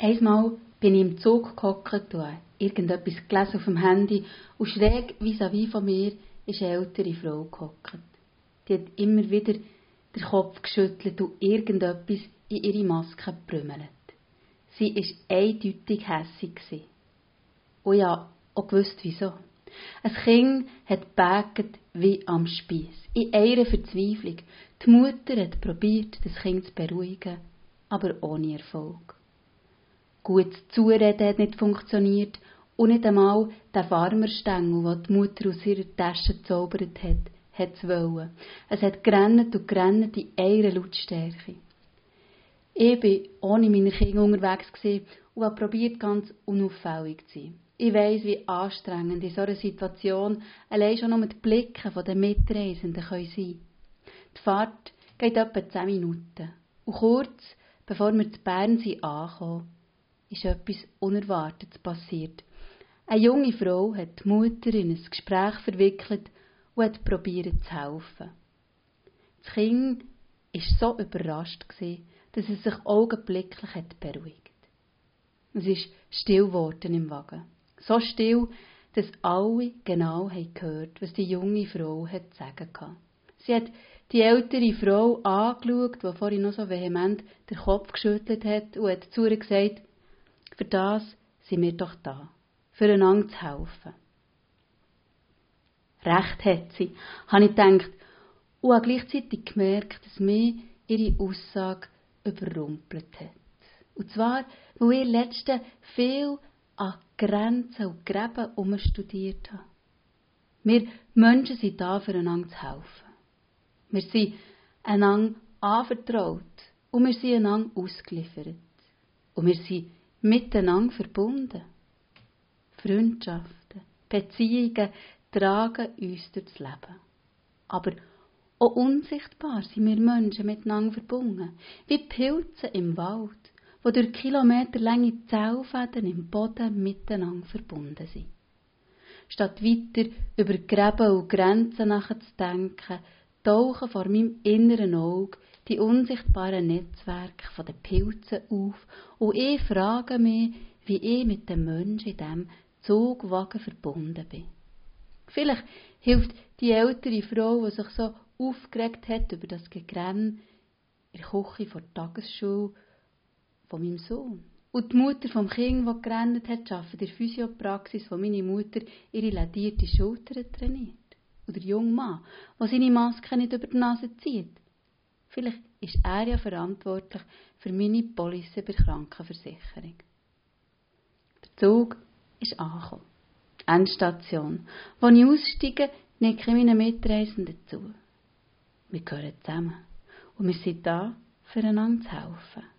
Einmal bin ich im Zug gehockt irgendetwas gelesen auf dem Handy und schräg vis-à-vis von mir ist eine ältere Frau gehockt. Die hat immer wieder den Kopf geschüttelt und irgendetwas in ihre Maske gebrümmelt. Sie war eindeutig hässig. Und ja, auch gewusst wieso. Ein Kind hat gebägt wie am Spieß, in einer Verzweiflung. Die Mutter hat probiert, das Kind zu beruhigen, aber ohne Erfolg. Gut Zureden hat nicht funktioniert und nicht einmal der Farmerstängel, den die Mutter aus ihrer Tasche gezaubert hat, hat es wollen. Es hat gerannt und gerannt in einer Lautstärke. Ich war ohne meine Kinder unterwegs und habe probiert, ganz unauffällig zu sein. Ich weiss, wie anstrengend in so einer Situation allein schon nur die Blicke der Mitreisenden sein können. Die Fahrt geht etwa 10 Minuten. Und kurz, bevor wir zu Bern sind angekommen, ist etwas Unerwartetes passiert. Eine junge Frau hat die Mutter in ein Gespräch verwickelt und hat probiert zu helfen. Das Kind war so überrascht, dass es sich augenblicklich hat beruhigt. Es ist still geworden im Wagen. So still, dass alle genau haben gehört, was die junge Frau hat sagen hatte. Sie hat die ältere Frau angeschaut, die vorhin noch so vehement den Kopf geschüttelt hat und hat zu ihr gesagt, für das sind wir doch da, für einander zu helfen. Recht hat sie, habe ich gedacht, und habe gleichzeitig gemerkt, dass mich ihre Aussage überrumpelt hat. Und zwar, weil ich letzte viel an Grenzen und Gräben umstudiert habe. Wir Menschen sind da, füreinander zu helfen. Wir sind einander anvertraut und wir sind einander ausgeliefert. Und wir sind miteinander verbunden. Freundschaften, Beziehungen tragen uns durchs Leben. Aber auch unsichtbar sind wir Menschen miteinander verbunden, wie Pilze im Wald, wo durch kilometerlange Zellfäden im Boden miteinander verbunden sind. Statt weiter über Gräben und Grenzen nachzudenken, tauchen vor meinem inneren Auge die unsichtbaren Netzwerke von den Pilzen auf und ich frage mich, wie ich mit dem Menschen in diesem Zugwagen verbunden bin. Vielleicht hilft die ältere Frau, die sich so aufgeregt hat über das Gegrenn in der Küche vor der Tagesschule von meinem Sohn. Und die Mutter vom Kind, die gerannt hat, arbeitet in der Physiopraxis, wo meine Mutter ihre ledierte Schulter trainiert. Und der junge Mann, der seine Maske nicht über die Nase zieht. Vielleicht ist er ja verantwortlich für meine Police bei Krankenversicherung. Der Zug ist angekommen. Endstation. Als ich aussteige, nicke ich meinen Mitreisenden zu. Wir gehören zusammen. Und wir sind da, füreinander zu helfen.